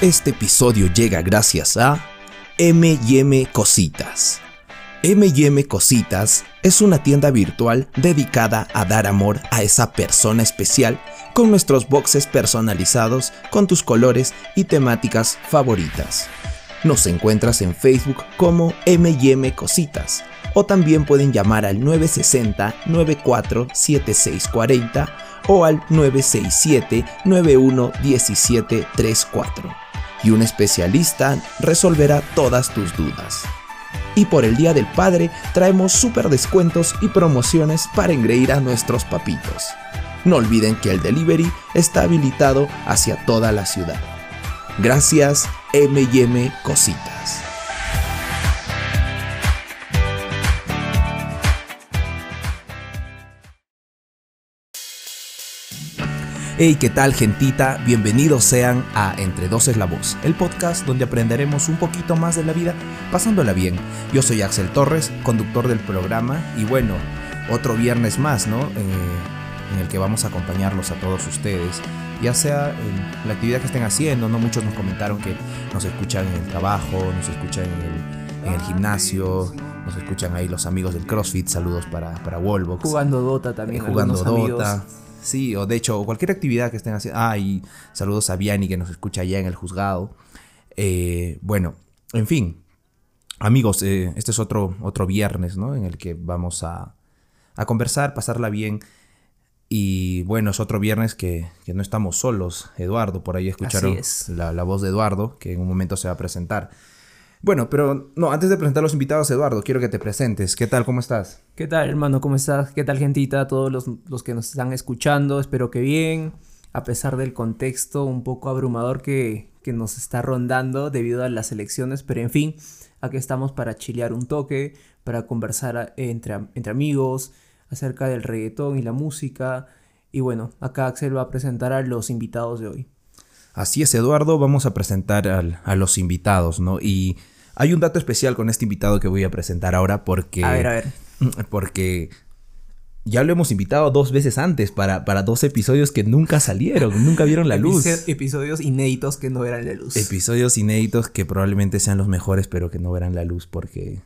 Este episodio llega gracias a M&M Cositas. M&M Cositas es una tienda virtual dedicada a dar amor a esa persona especial con nuestros boxes personalizados con tus colores y temáticas favoritas. Nos encuentras en Facebook como M&M Cositas o también pueden llamar al 960 947640 o al 967 911734 y un especialista resolverá todas tus dudas. Y por el Día del Padre traemos super descuentos y promociones para engreír a nuestros papitos. No olviden que el delivery está habilitado hacia toda la ciudad. Gracias MM Cositas. Hey, ¿qué tal gentita? Bienvenidos sean a Entre Dos es la Voz, el podcast donde aprenderemos un poquito más de la vida pasándola bien. Yo soy Axel Torres, conductor del programa y bueno, otro viernes más, ¿no? Eh, en el que vamos a acompañarlos a todos ustedes, ya sea en la actividad que estén haciendo, ¿no? Muchos nos comentaron que nos escuchan en el trabajo, nos escuchan en el, gimnasio, nos escuchan ahí los amigos del CrossFit, saludos para, para Wallbox. Jugando Dota también. Eh, jugando Dota. Sí, o de hecho, cualquier actividad que estén haciendo. Ah, y saludos a Vianney que nos escucha allá en el juzgado. Eh, bueno, en fin. Amigos, eh, este es otro, otro viernes, ¿no? En el que vamos a, a conversar, pasarla bien. Y bueno, es otro viernes que, que, no estamos solos. Eduardo, por ahí escucharon la, la voz de Eduardo, que en un momento se va a presentar. Bueno, pero no, antes de presentar a los invitados, Eduardo, quiero que te presentes. ¿Qué tal? ¿Cómo estás? ¿Qué tal, hermano? ¿Cómo estás? ¿Qué tal, gentita? Todos los, los que nos están escuchando, espero que bien, a pesar del contexto un poco abrumador que, que nos está rondando debido a las elecciones, pero en fin, aquí estamos para chilear un toque, para conversar entre, entre amigos acerca del reggaetón y la música. Y bueno, acá Axel va a presentar a los invitados de hoy. Así es, Eduardo, vamos a presentar al, a los invitados, ¿no? Y hay un dato especial con este invitado que voy a presentar ahora porque... A ver, a ver. Porque ya lo hemos invitado dos veces antes para, para dos episodios que nunca salieron, nunca vieron la luz. Episodios inéditos que no verán la luz. Episodios inéditos que probablemente sean los mejores, pero que no verán la luz porque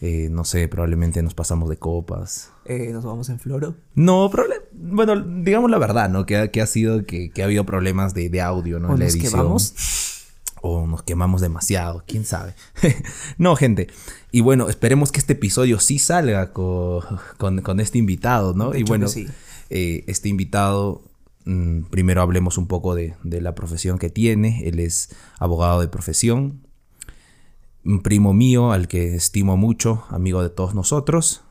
eh, no sé, probablemente nos pasamos de copas. Eh, ¿Nos vamos en floro? No, bueno, digamos la verdad, ¿no? Que, que ha sido que, que, ha habido problemas de, de audio, ¿no? ¿O nos quemamos? O nos quemamos demasiado, quién sabe. no, gente. Y bueno, esperemos que este episodio sí salga con, con, con este invitado, ¿no? De y bueno, sí. eh, este invitado, mmm, primero hablemos un poco de, de la profesión que tiene. Él es abogado de profesión, un primo mío al que estimo mucho, amigo de todos nosotros.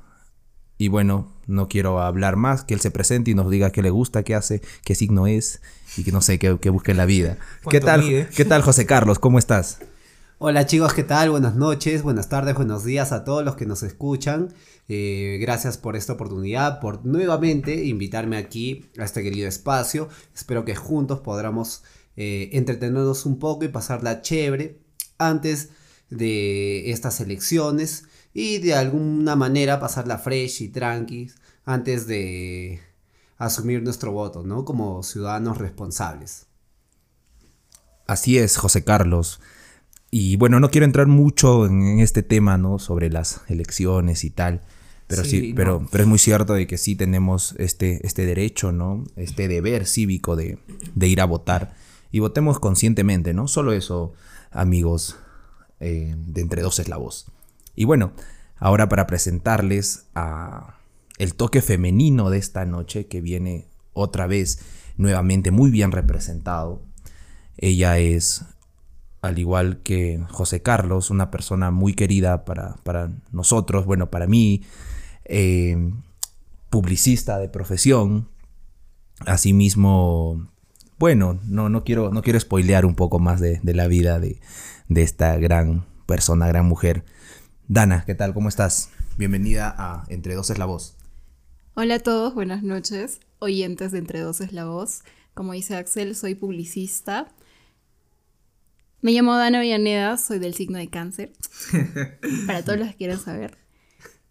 Y bueno, no quiero hablar más, que él se presente y nos diga qué le gusta, qué hace, qué signo es y que no sé, qué, qué busque en la vida. ¿Qué tal, mide? ¿Qué tal, José Carlos? ¿Cómo estás? Hola chicos, ¿qué tal? Buenas noches, buenas tardes, buenos días a todos los que nos escuchan. Eh, gracias por esta oportunidad, por nuevamente invitarme aquí a este querido espacio. Espero que juntos podamos eh, entretenernos un poco y pasarla chévere. Antes de estas elecciones y de alguna manera pasarla fresh y tranqui antes de asumir nuestro voto, ¿no? Como ciudadanos responsables. Así es, José Carlos. Y bueno, no quiero entrar mucho en este tema, ¿no? Sobre las elecciones y tal. Pero sí, sí no. pero, pero es muy cierto de que sí tenemos este, este derecho, ¿no? Este deber cívico de, de ir a votar. Y votemos conscientemente, ¿no? Solo eso, amigos eh, de Entre Dos es la Voz. Y bueno, ahora para presentarles a el toque femenino de esta noche que viene otra vez nuevamente muy bien representado. Ella es, al igual que José Carlos, una persona muy querida para, para nosotros, bueno, para mí, eh, publicista de profesión, asimismo, bueno, no, no, quiero, no quiero spoilear un poco más de, de la vida de, de esta gran persona, gran mujer. Dana, ¿qué tal? ¿Cómo estás? Bienvenida a Entre Dos es la Voz. Hola a todos, buenas noches, oyentes de Entre Dos es la Voz. Como dice Axel, soy publicista. Me llamo Dana Villaneda, soy del signo de cáncer. para todos los que quieran saber.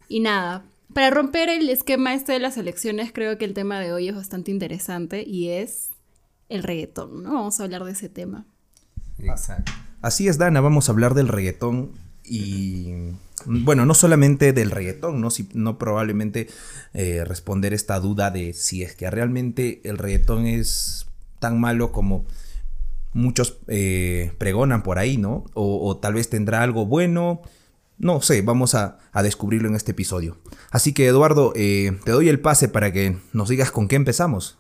Y nada, para romper el esquema este de las elecciones, creo que el tema de hoy es bastante interesante y es el reggaetón, ¿no? Vamos a hablar de ese tema. Exacto. Así es, Dana, vamos a hablar del reggaetón y bueno, no solamente del reggaetón, ¿no? no probablemente eh, responder esta duda de si es que realmente el reggaetón es tan malo como muchos eh, pregonan por ahí, ¿no? O, tal vez tendrá algo bueno. No sé, vamos a, descubrirlo en este episodio. Así que Eduardo, eh, te doy el pase para que nos digas con qué empezamos.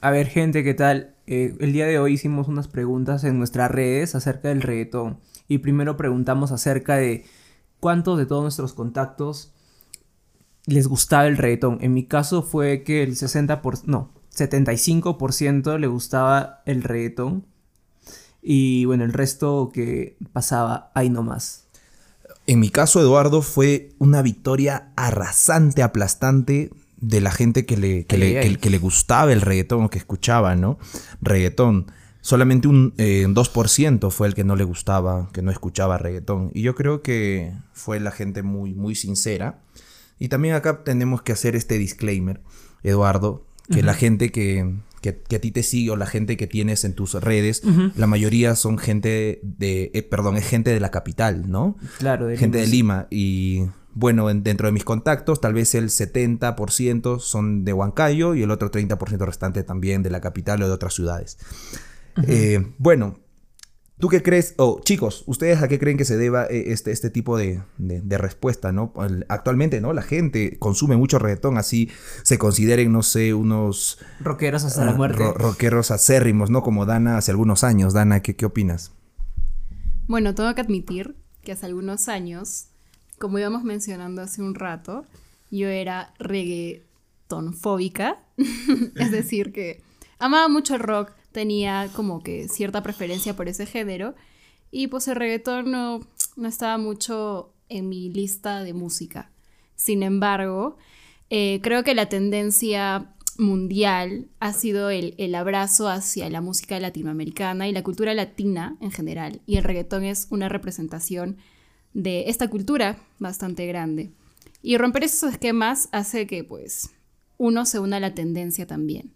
A ver, gente, ¿qué tal? Eh, el día de hoy hicimos unas preguntas en nuestras redes acerca del reggaetón. Y primero preguntamos acerca de cuántos de todos nuestros contactos les gustaba el reggaetón. En mi caso fue que el 60%, no, 75% le gustaba el reggaetón. Y bueno, el resto que pasaba ahí nomás. En mi caso, Eduardo, fue una victoria arrasante, aplastante de la gente que le, que, le, gustaba el reggaetón o que escuchaba, ¿no? Reggaetón. Solamente un 2% eh, fue el que no le gustaba, que no escuchaba reggaetón. Y yo creo que fue la gente muy, muy sincera. Y también acá tenemos que hacer este disclaimer, Eduardo, que la gente que, que, a ti te sigue o la gente que tienes en tus redes, la mayoría son gente de, eh, perdón, es gente de la capital, ¿no? Claro, de Gente de Lima. Y bueno, dentro de mis contactos, tal vez el 70% son de Huancayo y el otro 30% restante también de la capital o de otras ciudades. Eh, bueno, ¿Tú qué crees? O chicos, ¿ustedes a qué creen que se deba eh, este, este tipo de, respuesta, no? Actualmente, ¿no? La gente consume mucho reggaetón, así se consideren, no sé, unos... Rockeros hasta la ah, muerte. rockeros acérrimos, ¿no? Como Dana hace algunos años. Dana, ¿qué, ¿qué opinas? Bueno, tengo que admitir que hace algunos años, como íbamos mencionando hace un rato, yo era reggaetonfóbica. es decir, que amaba mucho el rock, tenía como que cierta preferencia por ese género y pues el reggaetón no, estaba mucho en mi lista de música. Sin embargo, eh, creo que la tendencia mundial ha sido el, el, abrazo hacia la música latinoamericana y la cultura latina en general. Y el reggaetón es una representación de esta cultura bastante grande. Y romper esos esquemas hace que pues uno se una a la tendencia también.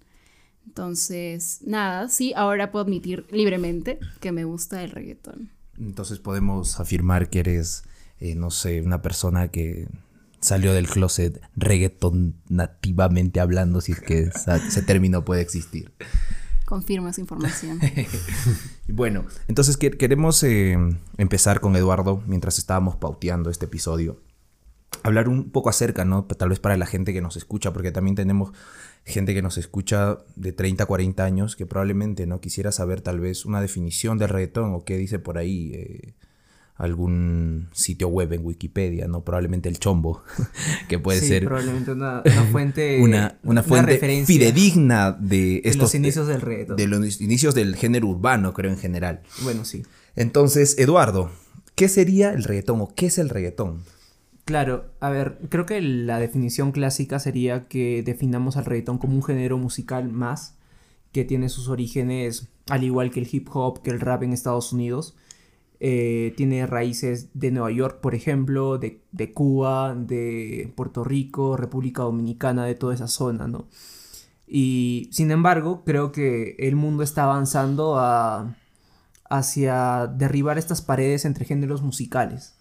Entonces, nada, sí, ahora puedo admitir libremente que me gusta el reggaetón. Entonces podemos afirmar que eres, eh, no sé, una persona que salió del closet reggaeton nativamente hablando, si es que ese término puede existir. Confirmo esa información. bueno, entonces queremos eh, empezar con Eduardo mientras estábamos pauteando este episodio. Hablar un poco acerca, ¿no? Tal vez para la gente que nos escucha, porque también tenemos gente que nos escucha de 30, 40 años que probablemente no quisiera saber tal vez una definición del reggaetón o qué dice por ahí eh, algún sitio web en Wikipedia, ¿no? Probablemente el chombo, que puede ser... probablemente una, fuente... una, una fuente fidedigna de estos... los inicios del reggaetón. De los inicios del género urbano, creo, en general. Bueno, sí. Entonces, Eduardo, ¿qué sería el reggaetón o qué es el reggaetón? Claro, a ver, creo que la definición clásica sería que definamos al reggaetón como un género musical más que tiene sus orígenes, al igual que el hip hop, que el rap en Estados Unidos, eh, tiene raíces de Nueva York, por ejemplo, de, Cuba, de Puerto Rico, República Dominicana, de toda esa zona, ¿no? Y sin embargo, creo que el mundo está avanzando hacia derribar estas paredes entre géneros musicales.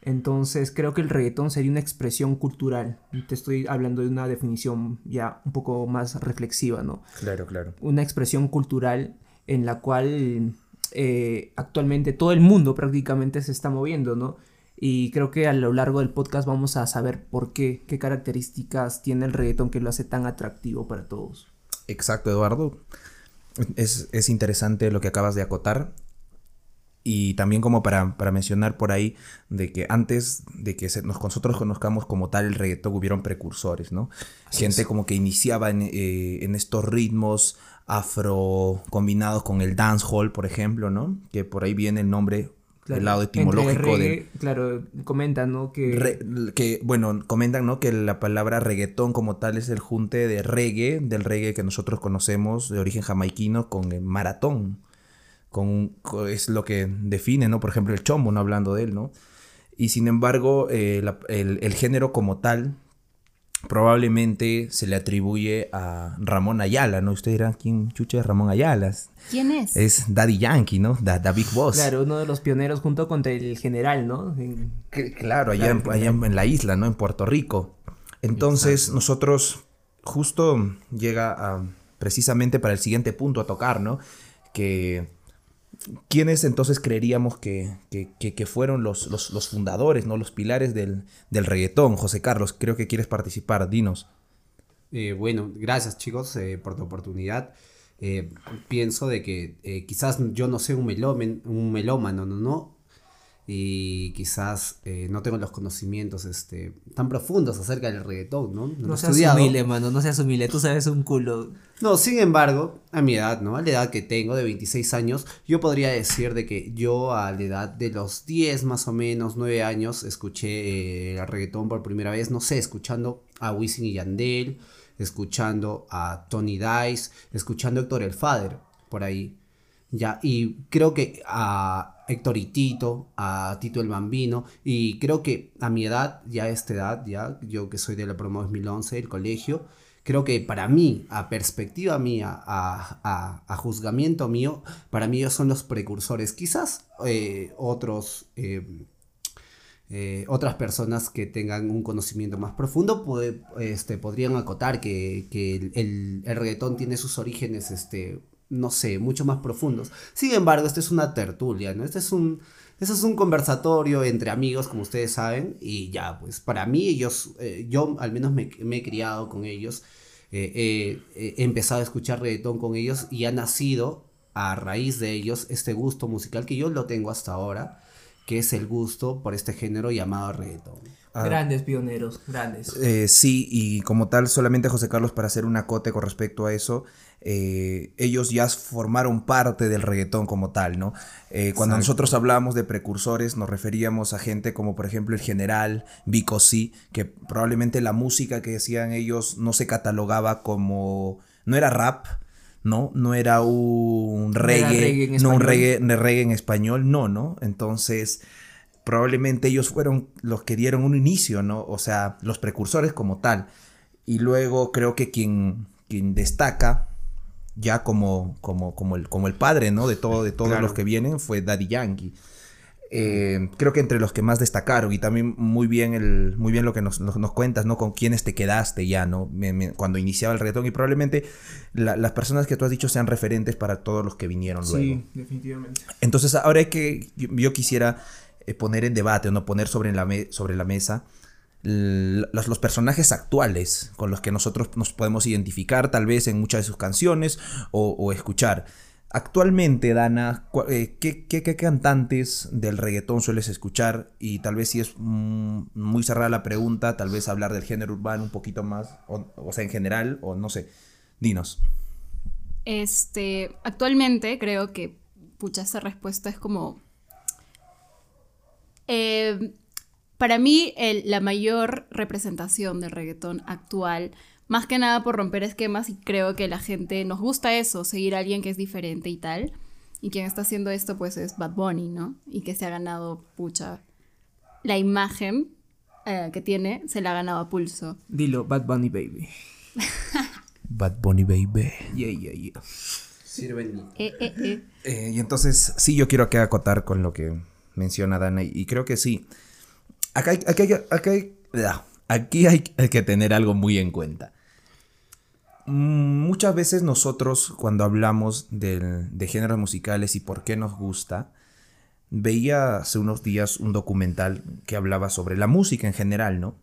Entonces creo que el reggaetón sería una expresión cultural. Te estoy hablando de una definición ya un poco más reflexiva, ¿no? Claro, claro. Una expresión cultural en la cual eh, actualmente todo el mundo prácticamente se está moviendo, ¿no? Y creo que a lo largo del podcast vamos a saber por qué, qué características tiene el reggaetón que lo hace tan atractivo para todos. Exacto, Eduardo. Es, es interesante lo que acabas de acotar. Y también como para, mencionar por ahí de que antes de que nosotros conozcamos como tal el reggaetón hubieron precursores, ¿no? Gente como que iniciaba eh, en, estos ritmos afro combinados con el dancehall, por ejemplo, ¿no? Que por ahí viene el nombre el lado etimológico de claro comentan no que que bueno comentan no que la palabra reggaetón como tal es el junte de reggae del reggae que nosotros conocemos de origen jamaiquino con el maratón con, es lo que define, ¿no? Por ejemplo, el chombo, no hablando de él, ¿no? Y sin embargo, eh, el, género como tal probablemente se le atribuye a Ramón Ayala, ¿no? Usted dirá, ¿quién chucha es Ramón Ayala? ¿Quién es? Es Daddy Yankee, ¿no? Da, Big Boss. Claro, uno de los pioneros junto con el general, ¿no? claro, allá, en, la isla, ¿no? En Puerto Rico. Entonces, nosotros justo llega a, precisamente para el siguiente punto a tocar, ¿no? Que ¿Quiénes entonces creeríamos que, fueron los, los, fundadores, ¿no? los pilares del, del, reggaetón? José Carlos, creo que quieres participar, dinos. Eh, bueno, gracias chicos eh, por tu oportunidad. Eh, pienso de que quizás yo no sé un, melómen, un melómano, ¿no? ¿No? y quizás eh, no tengo los conocimientos este, tan profundos acerca del reggaetón, ¿no? No, seas humilde, mano, no seas humilde, tú sabes un culo. No, sin embargo, a mi edad, ¿no? A la edad que tengo, de 26 años, yo podría decir de que yo a la edad de los 10 más o menos, 9 años, escuché eh, el reggaetón por primera vez, no sé, escuchando a Wisin y Yandel, escuchando a Tony Dice, escuchando a Héctor El Father, por ahí. Ya, y creo que a Héctor y Tito, a Tito el Bambino, y creo que a mi edad, ya a esta edad, ya, yo que soy de la promo 2011, el colegio, creo que para mí, a perspectiva mía, a, a, juzgamiento mío, para mí ellos son los precursores. Quizás eh, otros... Eh, eh, otras personas que tengan un conocimiento más profundo este, podrían acotar que, el, el, reggaetón tiene sus orígenes este, no sé, mucho más profundos. Sin embargo, esta es una tertulia, ¿no? Este es un, este es un conversatorio entre amigos, como ustedes saben, y ya, pues para mí ellos, eh, yo al menos me, he criado con ellos, eh, he empezado a escuchar reggaetón con ellos y ha nacido a raíz de ellos este gusto musical que yo lo tengo hasta ahora, que es el gusto por este género llamado reggaetón. Ah. Grandes pioneros, grandes. Eh, sí, y como tal, solamente José Carlos para hacer un acote con respecto a eso, eh, ellos ya formaron parte del reggaetón como tal, ¿no? Eh, cuando nosotros hablábamos de precursores nos referíamos a gente como por ejemplo el general Vico C, que probablemente la música que hacían ellos no se catalogaba como, no era rap, ¿no? No era un reggae, no, un reggae, reggae en español, no, ¿no? Entonces probablemente ellos fueron los que dieron un inicio, ¿no? O sea, los precursores como tal. Y luego creo que quien, quien destaca ya como, como, como, el, como el padre, ¿no? De, todo, de todos los que vienen fue Daddy Yankee. Eh, creo que entre los que más destacaron y también muy bien, el, muy bien lo que nos, nos, cuentas, ¿no? Con quiénes te quedaste ya, ¿no? cuando iniciaba el reggaetón y probablemente las personas que tú has dicho sean referentes para todos los que vinieron luego. Sí, definitivamente. Entonces ahora hay que, yo, quisiera eh, poner en debate o no poner sobre la, sobre la mesa los, los, personajes actuales con los que nosotros nos podemos identificar tal vez en muchas de sus canciones o, escuchar. Actualmente, Dana, eh, ¿qué, qué, cantantes del reggaetón sueles escuchar? Y tal vez si es mm, muy cerrada la pregunta, tal vez hablar del género urbano un poquito más, o, sea, en general, o no sé. Dinos. Este, actualmente creo que, pucha, esa respuesta es como... Eh, para mí, la mayor representación del reggaetón actual, más que nada por romper esquemas, y creo que la gente nos gusta eso, seguir a alguien que es diferente y tal. Y quien está haciendo esto, pues es Bad Bunny, ¿no? Y que se ha ganado, pucha, la imagen eh, que tiene, se la ha ganado a pulso. Dilo, Bad Bunny Baby. Bad Bunny Baby. Yeah, yeah, yeah. Sirven. Eh, eh, eh. y entonces, sí, yo quiero que acotar con lo que menciona Dana, y creo que sí. Aquí hay, que tener algo muy en cuenta. Muchas veces nosotros cuando hablamos de géneros musicales y por qué nos gusta, veía hace unos días un documental que hablaba sobre la música en general, ¿no?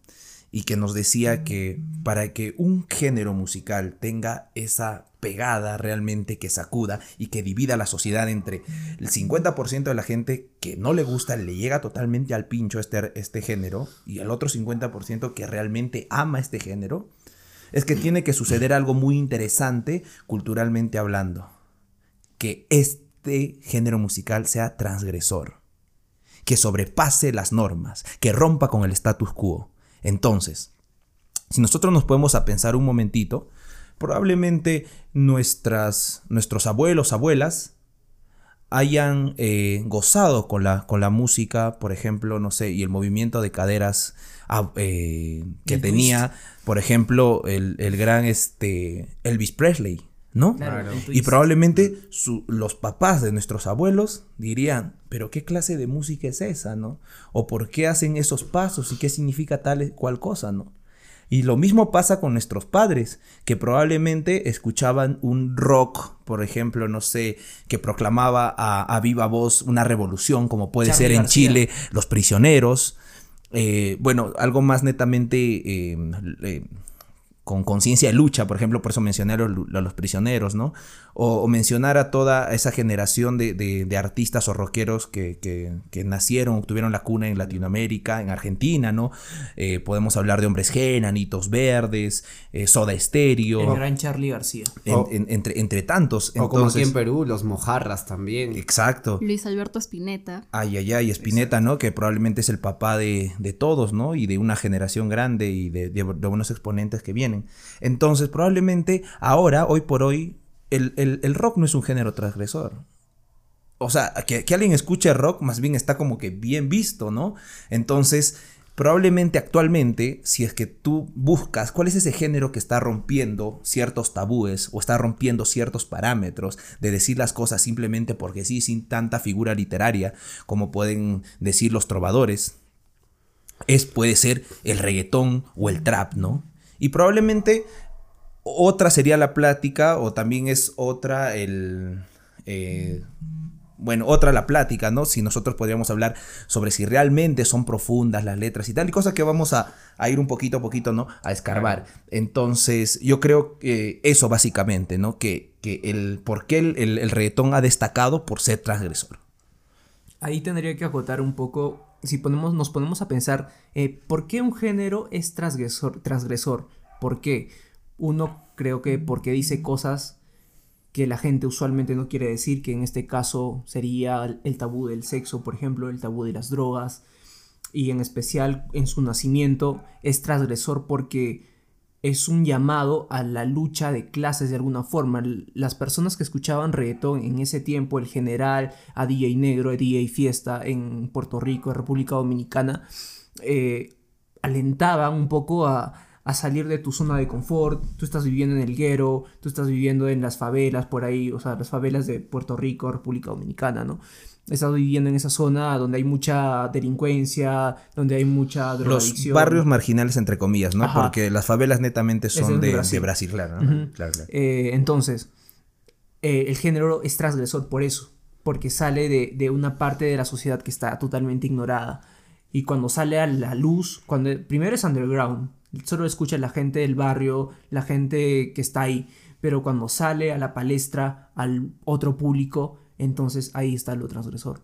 Y que nos decía que para que un género musical tenga esa pegada realmente que sacuda y que divida la sociedad entre el 50% de la gente que no le gusta, le llega totalmente al pincho este, este género y el otro 50% que realmente ama este género, es que tiene que suceder algo muy interesante culturalmente hablando. Que este género musical sea transgresor, que sobrepase las normas, que rompa con el status quo entonces, si nosotros nos podemos a pensar un momentito, probablemente nuestras, nuestros abuelos, abuelas, hayan eh, gozado con la, con la música, por ejemplo, no sé, y el movimiento de caderas ah, eh, que tenía, por ejemplo, el, gran este, Elvis Presley, ¿no? Y probablemente los papás de nuestros abuelos dirían, pero ¿qué clase de música es esa, no? O ¿por qué hacen esos pasos y qué significa tal cual cosa, no? Y lo mismo pasa con nuestros padres, que probablemente escuchaban un rock, por ejemplo, no sé, que proclamaba a, viva voz una revolución, como puede ser en Chile, los prisioneros. Eh, bueno, algo más netamente eh, eh, con conciencia de lucha, por ejemplo, por eso mencioné a los, prisioneros, ¿no? O, mencionar a toda esa generación de, artistas o rockeros que, nacieron, tuvieron la cuna en Latinoamérica, en Argentina, ¿no? Eh, podemos hablar de Hombres G, Anitos Verdes, eh, Soda Stereo. El gran Charlie García. entre, entre tantos. O como aquí en Perú, los Mojarras también. Exacto. Luis Alberto Spinetta. Ay, ay, ay, Spinetta, ¿no? Que probablemente es el papá de, todos, ¿no? Y de una generación grande y de, de buenos exponentes que vienen. Entonces, probablemente ahora, hoy por hoy, el, rock no es un género transgresor. O sea, que, alguien escuche rock más bien está como que bien visto, ¿no? Entonces, probablemente actualmente, si es que tú buscas cuál es ese género que está rompiendo ciertos tabúes o está rompiendo ciertos parámetros de decir las cosas simplemente porque sí, sin tanta figura literaria como pueden decir los trovadores, es puede ser el reggaetón o el trap, ¿no? Y probablemente otra sería la plática o también es otra el... Eh, bueno, otra la plática, ¿no? Si nosotros podríamos hablar sobre si realmente son profundas las letras y tal, y cosas que vamos a, ir un poquito a poquito, ¿no? A escarbar. Entonces, yo creo que eso básicamente, ¿no? Que, que el por qué el, el, reggaetón ha destacado por ser transgresor. Ahí tendría que acotar un poco si ponemos, nos ponemos a pensar, eh, ¿por qué un género es transgresor, transgresor? ¿Por qué? Uno creo que porque dice cosas que la gente usualmente no quiere decir, que en este caso sería el tabú del sexo, por ejemplo, el tabú de las drogas, y en especial en su nacimiento es transgresor porque es un llamado a la lucha de clases de alguna forma. Las personas que escuchaban reggaetón en ese tiempo, el general, a DJ Negro, a DJ Fiesta en Puerto Rico, República Dominicana, eh, alentaban un poco a, a, salir de tu zona de confort. Tú estás viviendo en el guero, tú estás viviendo en las favelas por ahí, o sea, las favelas de Puerto Rico, República Dominicana, ¿no? He estado viviendo en esa zona donde hay mucha delincuencia, donde hay mucha drogadicción. Los barrios marginales, entre comillas, ¿no? Porque las favelas netamente son de, Brasil. claro, eh, entonces, eh, el género es transgresor por eso, porque sale de, una parte de la sociedad que está totalmente ignorada. Y cuando sale a la luz, cuando primero es underground, solo escucha la gente del barrio, la gente que está ahí, pero cuando sale a la palestra, al otro público, entonces ahí está lo transgresor.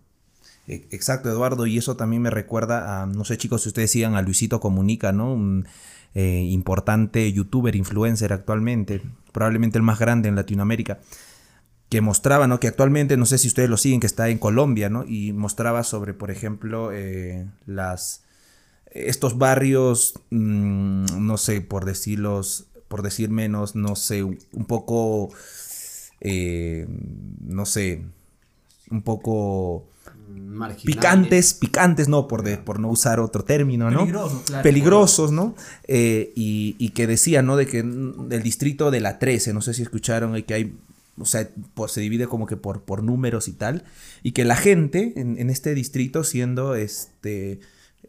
E, exacto, Eduardo, y eso también me recuerda a, no sé chicos, si ustedes sigan a Luisito Comunica, ¿no? Un eh, importante youtuber, influencer actualmente, probablemente el más grande en Latinoamérica, que mostraba, ¿no? Que actualmente, no sé si ustedes lo siguen, que está en Colombia, ¿no? Y mostraba sobre, por ejemplo, eh, las estos barrios, mm, no sé, por decirlos, por decir menos, no sé, un, poco, eh, no sé, un poco picantes, picantes, no, por, de, por no usar otro término, ¿no? Peligrosos, claro. Peligrosos, ¿no? Eh, y, que decía, ¿no? De que del distrito de la 13, no sé si escucharon, que hay, o sea, pues se divide como que por, por números y tal, y que la gente en, en este distrito, siendo, este,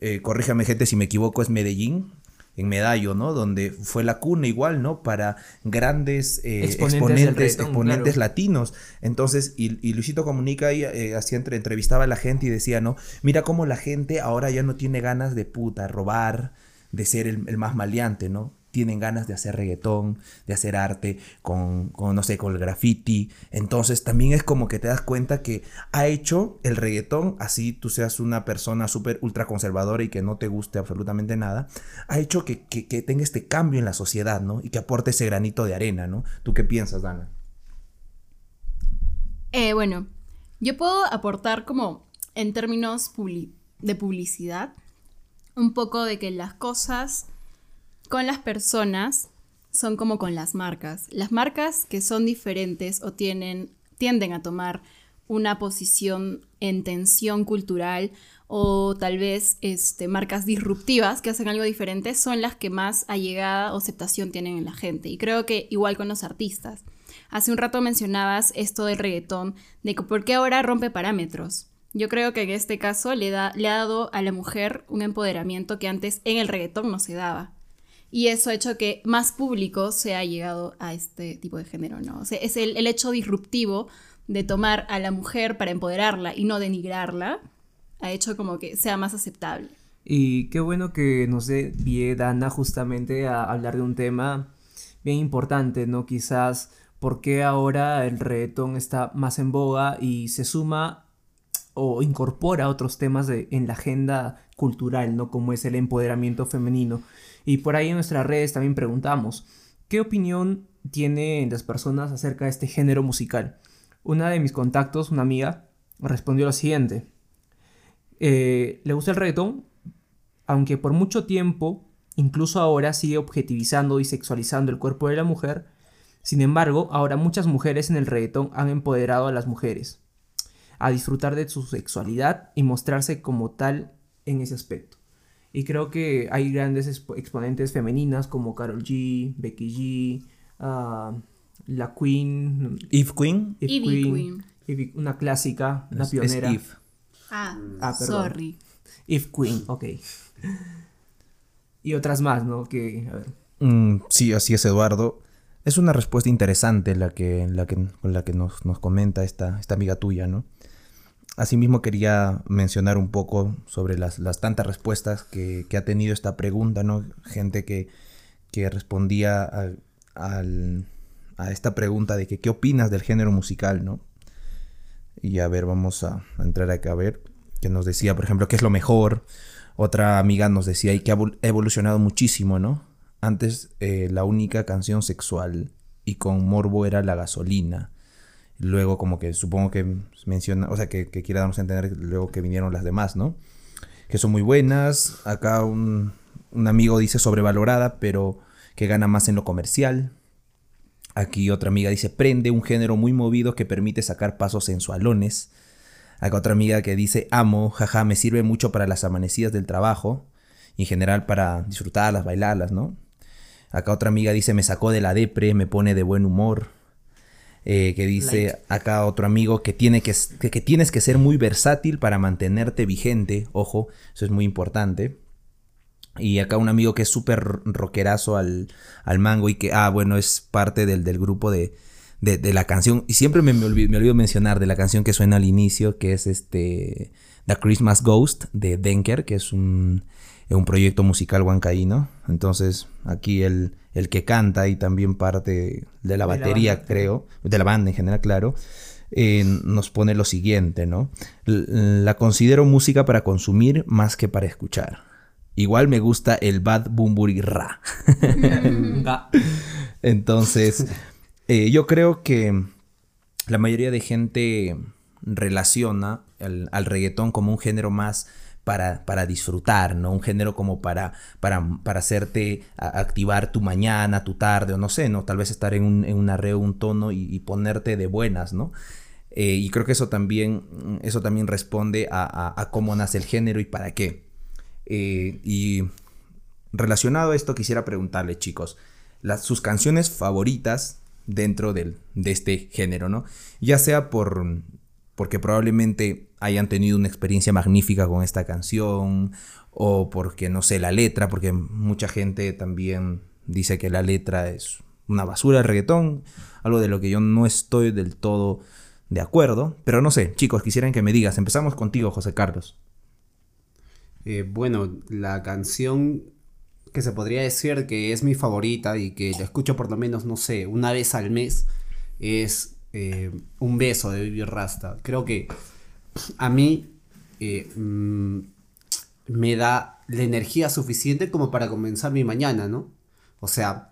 eh, corríjame gente si me equivoco, es Medellín, en Medallo, ¿no? Donde fue la cuna igual, ¿no? Para grandes eh, exponentes, exponentes, latinos. Entonces, y, Luisito Comunica y eh, hacía entre, entrevistaba a la gente y decía, ¿no? Mira cómo la gente ahora ya no tiene ganas de puta, robar, de ser el, el más maleante, ¿no? Tienen ganas de hacer reggaetón, de hacer arte con, no sé, con el graffiti. Entonces también es como que te das cuenta que ha hecho el reggaetón, así tú seas una persona súper ultra conservadora y que no te guste absolutamente nada, ha hecho que, tenga este cambio en la sociedad, ¿no? Y que aporte ese granito de arena, ¿no? ¿Tú qué piensas, Dana? Eh, bueno, yo puedo aportar como en términos de publicidad, un poco de que las cosas con las personas son como con las marcas. Las marcas que son diferentes o tienen, tienden a tomar una posición en tensión cultural o tal vez este, marcas disruptivas que hacen algo diferente son las que más allegada o aceptación tienen en la gente. Y creo que igual con los artistas. Hace un rato mencionabas esto del reggaetón, de que por qué ahora rompe parámetros. Yo creo que en este caso le, da, le ha dado a la mujer un empoderamiento que antes en el reggaetón no se daba. Y eso ha hecho que más público se ha llegado a este tipo de género, ¿no? O sea, es el, el hecho disruptivo de tomar a la mujer para empoderarla y no denigrarla, ha hecho como que sea más aceptable. Y qué bueno que nos dé pie, Dana, justamente a hablar de un tema bien importante, ¿no? Quizás por qué ahora el reggaetón está más en boga y se suma o incorpora otros temas de, en la agenda cultural, ¿no? Como es el empoderamiento femenino. Y por ahí en nuestras redes también preguntamos, ¿qué opinión tienen las personas acerca de este género musical? Una de mis contactos, una amiga, respondió lo siguiente. Eh, ¿Le gusta el reggaetón? Aunque por mucho tiempo, incluso ahora, sigue objetivizando y sexualizando el cuerpo de la mujer, sin embargo, ahora muchas mujeres en el reggaetón han empoderado a las mujeres a disfrutar de su sexualidad y mostrarse como tal en ese aspecto. Y creo que hay grandes exponentes femeninas como Carol G, Becky G, ah, la Queen. Eve Queen. Eve Queen. una clásica, una pionera. Eve. Ah, ah sorry. Eve Queen, ok. y otras más, ¿no? Que, mm, sí, así es, Eduardo. Es una respuesta interesante la que, la que, la que nos, nos comenta esta, esta amiga tuya, ¿no? Asimismo quería mencionar un poco sobre las, tantas respuestas que, ha tenido esta pregunta, ¿no? Gente que, respondía a, esta pregunta de que qué opinas del género musical, ¿no? Y a ver, vamos a, entrar acá a ver, que nos decía, por ejemplo, qué es lo mejor. Otra amiga nos decía y que ha evolucionado muchísimo, ¿no? Antes eh, la única canción sexual y con morbo era la gasolina. Luego como que supongo que menciona, o sea, que, quiera darnos a entender luego que vinieron las demás, ¿no? Que son muy buenas. Acá un, amigo dice sobrevalorada, pero que gana más en lo comercial. Aquí otra amiga dice prende un género muy movido que permite sacar pasos sensualones. Acá otra amiga que dice amo, jaja, me sirve mucho para las amanecidas del trabajo. Y en general para disfrutarlas, bailarlas, ¿no? Acá otra amiga dice me sacó de la depre, me pone de buen humor. Eh, que dice acá otro amigo que, tiene que, que, tienes que ser muy versátil para mantenerte vigente, ojo, eso es muy importante. Y acá un amigo que es súper rockerazo al, al, mango y que, ah, bueno, es parte del, del grupo de, de, la canción. Y siempre me, me, olvido, me, olvido, mencionar de la canción que suena al inicio, que es este The Christmas Ghost de Denker, que es un, un proyecto musical huancaíno. Entonces, aquí el, el que canta y también parte de la batería, creo, de la banda en general, claro, eh, nos pone lo siguiente, ¿no? La considero música para consumir más que para escuchar. Igual me gusta el Bad Bumburi Ra. Entonces, eh, yo creo que la mayoría de gente relaciona al reggaetón como un género más para, disfrutar, ¿no? Un género como para, para, para hacerte activar tu mañana, tu tarde, o no sé, ¿no? Tal vez estar en un, en un arreo, un tono y, ponerte de buenas, ¿no? Eh, y creo que eso también, eso también responde a, cómo nace el género y para qué. Eh, y relacionado a esto quisiera preguntarle, chicos, las, sus canciones favoritas dentro del, de este género, ¿no? Ya sea por porque probablemente hayan tenido una experiencia magnífica con esta canción o porque no sé la letra, porque mucha gente también dice que la letra es una basura de reggaetón, algo de lo que yo no estoy del todo de acuerdo, pero no sé, chicos, quisieran que me digas, empezamos contigo, José Carlos. Eh, bueno, la canción que se podría decir que es mi favorita y que la escucho por lo menos, no sé, una vez al mes, es eh, un beso de Vivir Rasta. Creo que a mí eh, mm, me da la energía suficiente como para comenzar mi mañana, ¿no? O sea,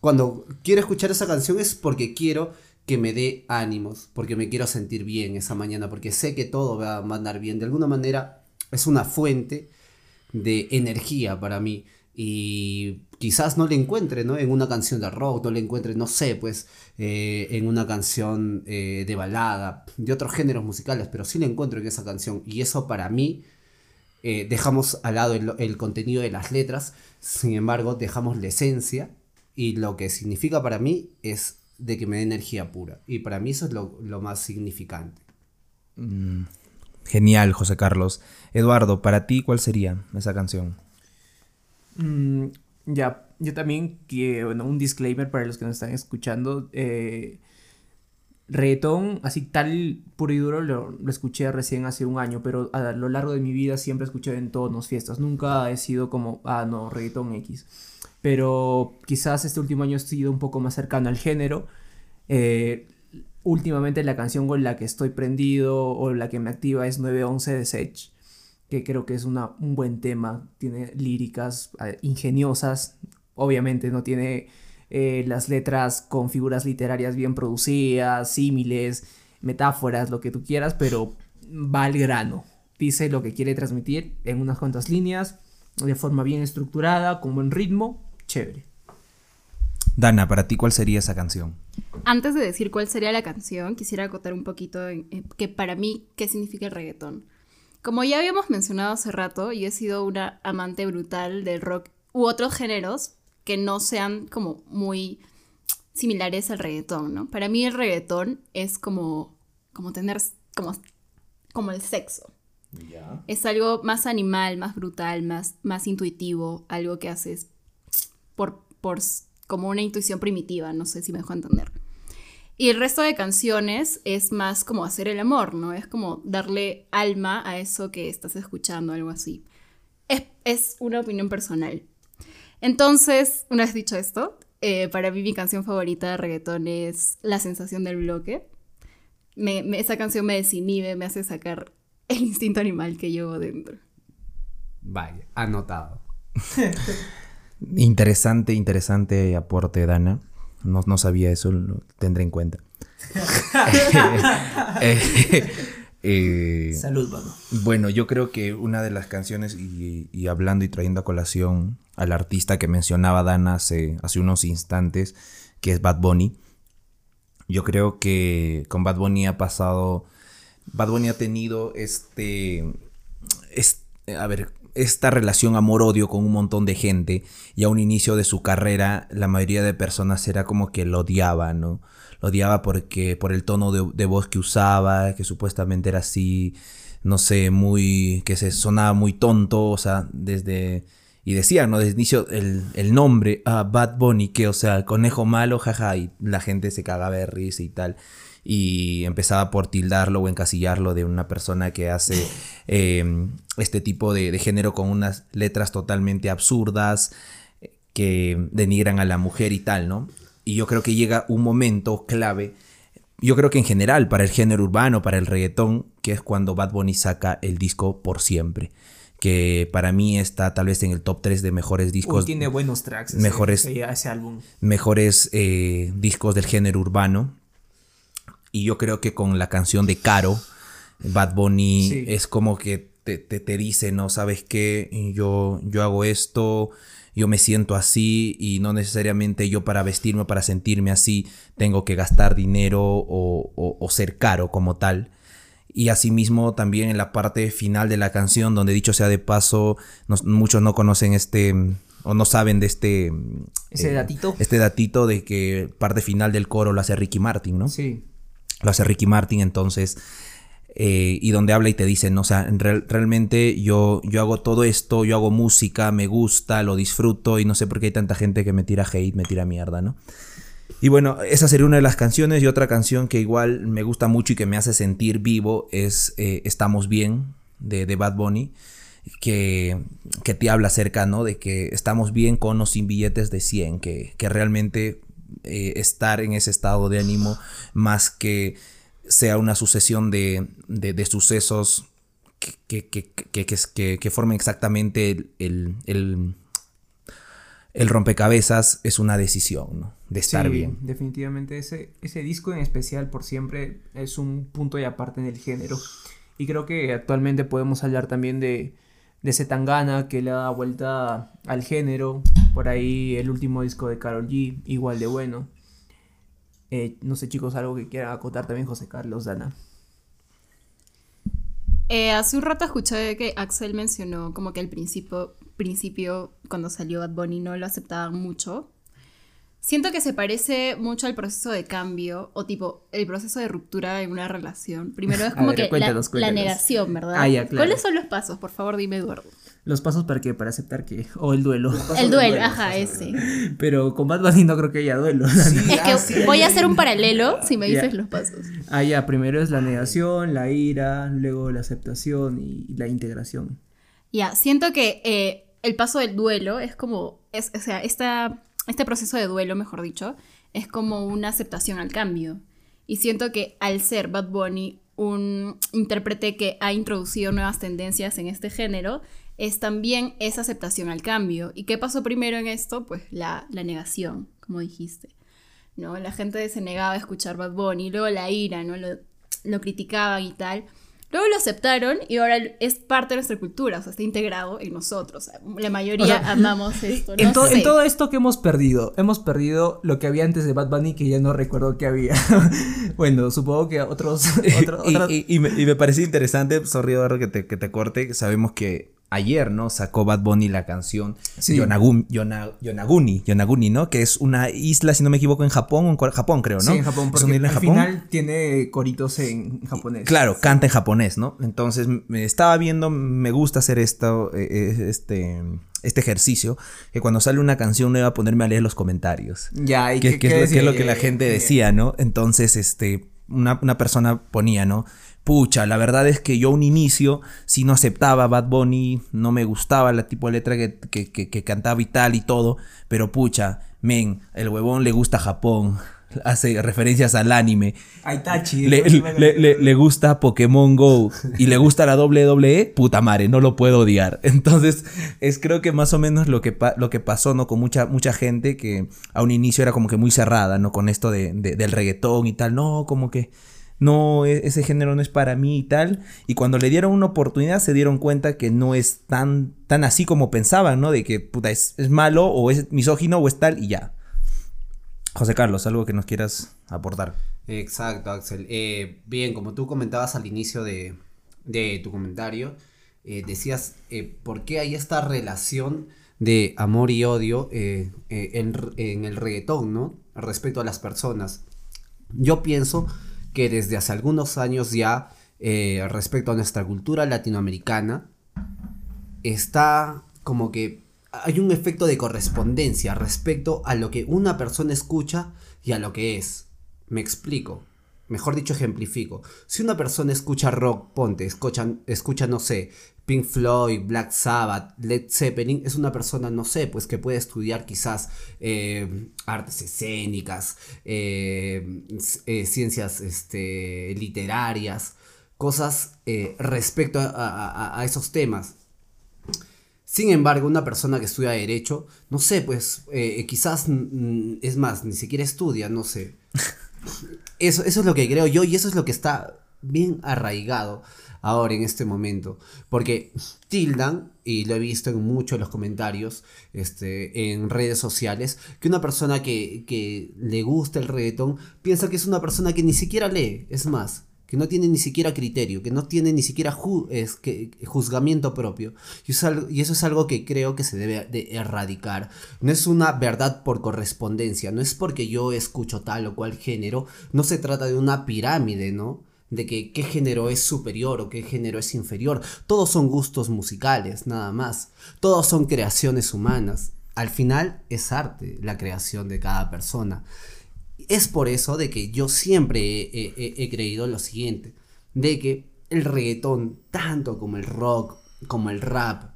cuando quiero escuchar esa canción es porque quiero que me dé ánimos, porque me quiero sentir bien esa mañana, porque sé que todo va a andar bien. De alguna manera es una fuente de energía para mí. Y quizás no le encuentre, ¿no? En una canción de rock, no le encuentre, no sé, pues, eh, en una canción eh, de balada, de otros géneros musicales, pero sí le encuentro en esa canción. Y eso para mí, eh, dejamos al lado el, contenido de las letras, sin embargo, dejamos la esencia y lo que significa para mí es de que me dé energía pura. Y para mí eso es lo, más significante. Mm, genial, José Carlos. Eduardo, para ti, ¿cuál sería esa canción? Mm, ya, yo también, que, bueno, un disclaimer para los que nos están escuchando. Eh, reggaetón, así tal puro y duro, lo, escuché recién hace un año, pero a lo largo de mi vida siempre escuché en tonos, fiestas. Nunca he sido como, ah, no, reggaetón X. Pero quizás este último año he sido un poco más cercano al género. Eh, últimamente la canción con la que estoy prendido o la que me activa es 911 de Sech que creo que es una, un buen tema, tiene líricas eh, ingeniosas, obviamente no tiene eh, las letras con figuras literarias bien producidas, símiles, metáforas, lo que tú quieras, pero va al grano, dice lo que quiere transmitir en unas cuantas líneas, de forma bien estructurada, con buen ritmo, chévere. Dana, para ti, ¿cuál sería esa canción? Antes de decir cuál sería la canción, quisiera acotar un poquito que para mí, ¿qué significa el reggaetón? Como ya habíamos mencionado hace rato, yo he sido una amante brutal del rock u otros géneros que no sean como muy similares al reggaetón, ¿no? Para mí el reggaetón es como, como tener, como, como el sexo. Es algo más animal, más brutal, más, más intuitivo, algo que haces por, por, como una intuición primitiva, no sé si me dejo entender. Y el resto de canciones es más como hacer el amor, ¿no? Es como darle alma a eso que estás escuchando, algo así. Es, una opinión personal. Entonces, una vez dicho esto, eh, para mí mi canción favorita de reggaetón es La sensación del bloque. esa canción me desinhibe, me hace sacar el instinto animal que llevo dentro. Vaya, anotado. interesante, interesante aporte, Dana. No, sabía eso, lo tendré en cuenta. Eh, eh, Salud, mano. Bueno, yo creo que una de las canciones, y, hablando y trayendo a colación al artista que mencionaba Dana hace, hace unos instantes, que es Bad Bunny, yo creo que con Bad Bunny ha pasado. Bad Bunny ha tenido este. este a ver, esta relación amor-odio con un montón de gente y a un inicio de su carrera la mayoría de personas era como que lo odiaba, ¿no? Lo odiaba porque por el tono de, voz que usaba, que supuestamente era así, no sé, muy, que se sonaba muy tonto, o sea, desde... Y decía, ¿no? Desde el inicio el, nombre, ah, Bad Bunny, que, o sea, conejo malo, jaja, y la gente se cagaba de risa y tal y empezaba por tildarlo o encasillarlo de una persona que hace em, este tipo de, género con unas letras totalmente absurdas que denigran a la mujer y tal, ¿no? Y yo creo que llega un momento clave, yo creo que en general para el género urbano, para el reggaetón, que es cuando Bad Bunny saca el disco por siempre que para mí está tal vez en el top 3 de mejores discos. tiene buenos tracks mejores, ese, álbum. Mejores eh, discos del género urbano. Y yo creo que con la canción de Caro, Bad Bunny es como que te, te, dice, ¿no? ¿Sabes qué? Yo, yo hago esto, yo me siento así y no necesariamente yo para vestirme, para sentirme así, tengo que gastar dinero o, ser caro como tal. Y asimismo también en la parte final de la canción, donde dicho sea de paso, muchos no conocen este o no saben de este... Ese eh, datito. Este datito de que parte final del coro lo hace Ricky Martin, ¿no? Sí lo hace Ricky Martin, entonces, eh, y donde habla y te dice, ¿no? O sea, realmente yo, yo hago todo esto, yo hago música, me gusta, lo disfruto y no sé por qué hay tanta gente que me tira hate, me tira mierda, ¿no? Y bueno, esa sería una de las canciones y otra canción que igual me gusta mucho y que me hace sentir vivo es eh, Estamos Bien de, de Bad Bunny. Que, que, te habla acerca, ¿no? De que estamos bien con o sin billetes de 100, que, que realmente eh, estar en ese estado de ánimo más que sea una sucesión de, sucesos que, que, formen exactamente el, el, rompecabezas, es una decisión de estar bien. Definitivamente ese, ese disco en especial por siempre es un punto y aparte en el género. Y creo que actualmente podemos hablar también de, de Zetangana que le da vuelta al género. Por ahí el último disco de Carol G, igual de bueno. Eh, no sé chicos, algo que quiera acotar también José Carlos, Dana. Eh, hace un rato escuché que Axel mencionó como que al principio, principio, cuando salió Bad Bunny, no lo aceptaban mucho. Siento que se parece mucho al proceso de cambio o tipo el proceso de ruptura en una relación. Primero es como que la, negación, ¿verdad? Ah, ¿Cuáles son los pasos? Por favor, dime, Eduardo. ¿Los pasos para qué? Para aceptar que... O el duelo. El duelo, ajá, ese. Pero con Bad Bunny no creo que haya duelo. es que voy a hacer un paralelo si me dices los pasos. Ah, ya. Primero es la negación, la ira, luego la aceptación y la integración. Ya, siento que eh, el paso del duelo es como... Es, o sea, esta este proceso de duelo, mejor dicho, es como una aceptación al cambio. Y siento que al ser Bad Bunny un intérprete que ha introducido nuevas tendencias en este género, es también esa aceptación al cambio. ¿Y qué pasó primero en esto? Pues la, negación, como dijiste. ¿no? La gente se negaba a escuchar Bad Bunny, luego la ira, ¿no? Lo, lo criticaban y tal. Luego lo aceptaron y ahora es parte de nuestra cultura, o sea, está integrado en nosotros. La mayoría amamos esto. en, todo esto que hemos perdido, hemos perdido lo que había antes de Bad Bunny que ya no recuerdo que había. bueno, supongo que otros... y, me, y, parece interesante, sorry que te, que te corte, sabemos que ayer, ¿no? Sacó Bad Bunny la canción Yonaguni, Yonaguni, ¿no? Que es una isla, si no me equivoco, en Japón, en Japón creo, ¿no? Sí, en Japón, porque al final tiene coritos en japonés. Claro, canta en japonés, ¿no? Entonces, me estaba viendo, me gusta hacer esto, eh, eh, este, este ejercicio, que cuando sale una canción nueva ponerme a leer los comentarios. Ya, y que, es, lo, que la gente decía, ¿no? Entonces, este, una, una persona ponía, ¿no? Pucha, la verdad es que yo a un inicio si no aceptaba Bad Bunny, no me gustaba la tipo de letra que, que, cantaba y tal y todo, pero pucha, men, el huevón le gusta Japón, hace referencias al anime. Le, le, le, gusta Pokémon Go y le gusta la WWE, puta madre, no lo puedo odiar. Entonces, es creo que más o menos lo que, lo que pasó, ¿no? Con mucha, mucha gente que a un inicio era como que muy cerrada, ¿no? Con esto de, del reggaetón y tal, no, como que no, e, ese género no es para mí y tal. Y cuando le dieron una oportunidad se dieron cuenta que no es tan, tan así como pensaban, ¿no? De que puta, es, malo o es misógino o es tal y ya. José Carlos, algo que nos quieras aportar. Exacto, Axel. Eh, bien, como tú comentabas al inicio de, tu comentario, eh, decías eh, por qué hay esta relación de amor y odio en, en el reggaetón, ¿no? Respecto a las personas. Yo pienso que desde hace algunos años ya, eh, respecto a nuestra cultura latinoamericana, está como que hay un efecto de correspondencia respecto a lo que una persona escucha y a lo que es. Me explico. Mejor dicho, ejemplifico. Si una persona escucha rock, ponte, escucha, escucha no sé, Pink Floyd, Black Sabbath, Led Zeppelin, es una persona, no sé, pues que puede estudiar quizás eh, artes escénicas, eh, eh, ciencias este, literarias, cosas respecto a, esos temas. Sin embargo, una persona que estudia derecho, no sé, pues quizás, es más, ni siquiera estudia, no sé. Eso, eso es lo que creo yo y eso es lo que está bien arraigado ahora en este momento. Porque tildan, y lo he visto en muchos de los comentarios este, en redes sociales, que una persona que, que le gusta el reggaetón piensa que es una persona que ni siquiera lee, es más, que no tiene ni siquiera criterio, que no tiene ni siquiera es, que, juzgamiento propio. Y y eso, es algo que creo que se debe de erradicar. No es una verdad por correspondencia, no es porque yo escucho tal o cual género, no se trata de una pirámide, ¿no? de que qué género es superior o qué género es inferior. Todos son gustos musicales, nada más. Todos son creaciones humanas. Al final es arte la creación de cada persona. Es por eso de que yo siempre he, creído lo siguiente, de que el reggaetón, tanto como el rock, como el rap,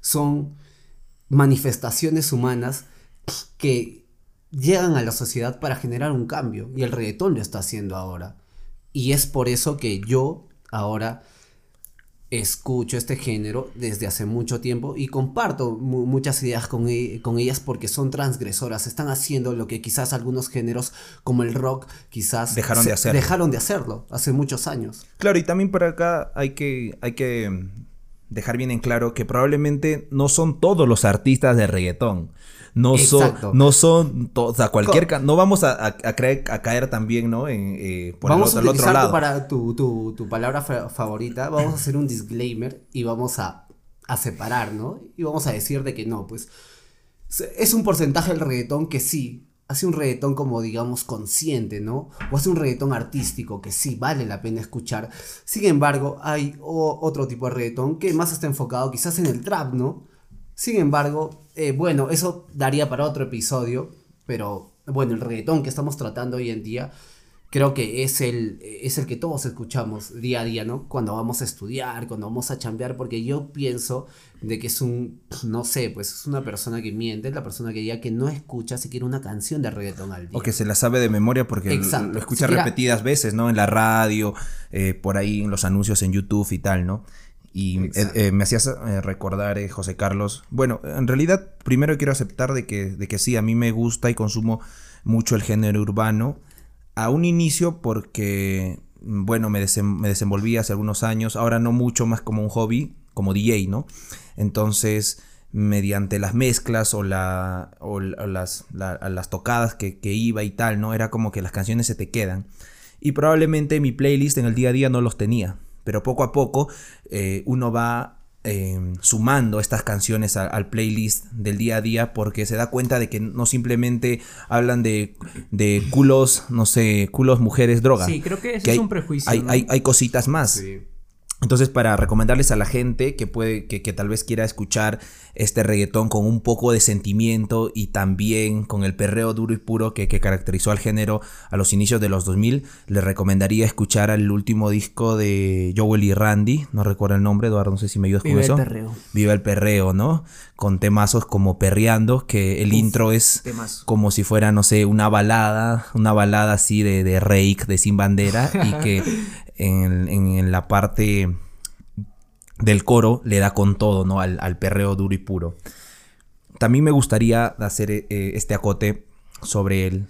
son manifestaciones humanas que llegan a la sociedad para generar un cambio. Y el reggaetón lo está haciendo ahora. Y es por eso que yo ahora escucho este género desde hace mucho tiempo y comparto muchas ideas con, e, con, ellas porque son transgresoras, están haciendo lo que quizás algunos géneros como el rock quizás dejaron de hacerlo. Dejaron de hacerlo hace muchos años. Claro, y también por acá hay que, hay que dejar bien en claro que probablemente no son todos los artistas de reggaetón. No son, no son, todos, o sea, cualquier, no vamos a, a, caer también, ¿no? En, eh, por vamos el, otro, a lado. para tu, tu, tu palabra favorita, vamos a hacer un disclaimer y vamos a, a separar, ¿no? Y vamos a decir de que no, pues es un porcentaje del reggaetón que sí, hace un reggaetón como digamos consciente, ¿no? O hace un reggaetón artístico que sí vale la pena escuchar. Sin embargo, hay otro tipo de reggaetón que más está enfocado quizás en el trap, ¿no? Sin embargo, eh, bueno, eso daría para otro episodio, pero bueno, el reggaetón que estamos tratando hoy en día creo que es el, es el que todos escuchamos día a día, ¿no? Cuando vamos a estudiar, cuando vamos a chambear, porque yo pienso de que es un, no sé, pues es una persona que miente, es la persona que ya que no escucha siquiera una canción de reggaetón al día. O que se la sabe de memoria porque lo, escucha repetidas veces, ¿no? En la radio, eh, por ahí en los anuncios en YouTube y tal, ¿no? Y eh, eh, me hacías recordar, José Carlos. Bueno, en realidad, primero quiero aceptar de que, de que sí, a mí me gusta y consumo mucho el género urbano a un inicio porque, bueno, me, me, desenvolví hace algunos años, ahora no mucho más como un hobby, como DJ, ¿no? Entonces, mediante las mezclas o, la, o las, las, tocadas que, iba y tal, ¿no? Era como que las canciones se te quedan. Y probablemente mi playlist en el día a día no los tenía, pero poco a poco eh, uno va Em, sumando estas canciones al playlist del día a día porque se da cuenta de que no simplemente hablan de, de culos, no sé, culos, mujeres, drogas. Sí, creo que eso es un prejuicio. Hay, hay, hay, cositas más. Sí. Entonces, para recomendarles a la gente que puede, que, tal vez quiera escuchar este reggaetón con un poco de sentimiento y también con el perreo duro y puro que, caracterizó al género a los inicios de los 2000, les recomendaría escuchar el último disco de Joel y Randy, no recuerdo el nombre, Eduardo, no sé si me ayudas con eso. Viva el perreo. Viva el perreo, ¿no? Con temazos como Perreando, que el intro es como si fuera, no sé, una balada, una balada así de, de Rake, de Sin Bandera, y que en, la parte del coro le da con todo, ¿no? Al, perreo duro y puro. También me gustaría hacer eh, este acote sobre el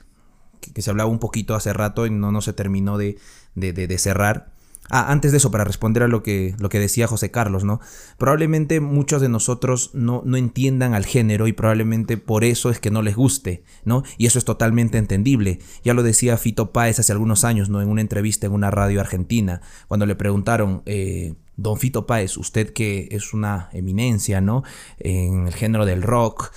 que, se hablaba un poquito hace rato y no, no se terminó de, de cerrar Ah, antes de eso, para responder a lo que, lo que decía José Carlos, ¿no? Probablemente muchos de nosotros no, no entiendan al género y probablemente por eso es que no les guste, ¿no? Y eso es totalmente entendible. Ya lo decía Fito Páez hace algunos años, ¿no? En una entrevista en una radio argentina, cuando le preguntaron, eh, Don Fito Páez, usted que es una eminencia, ¿no? En el género del rock,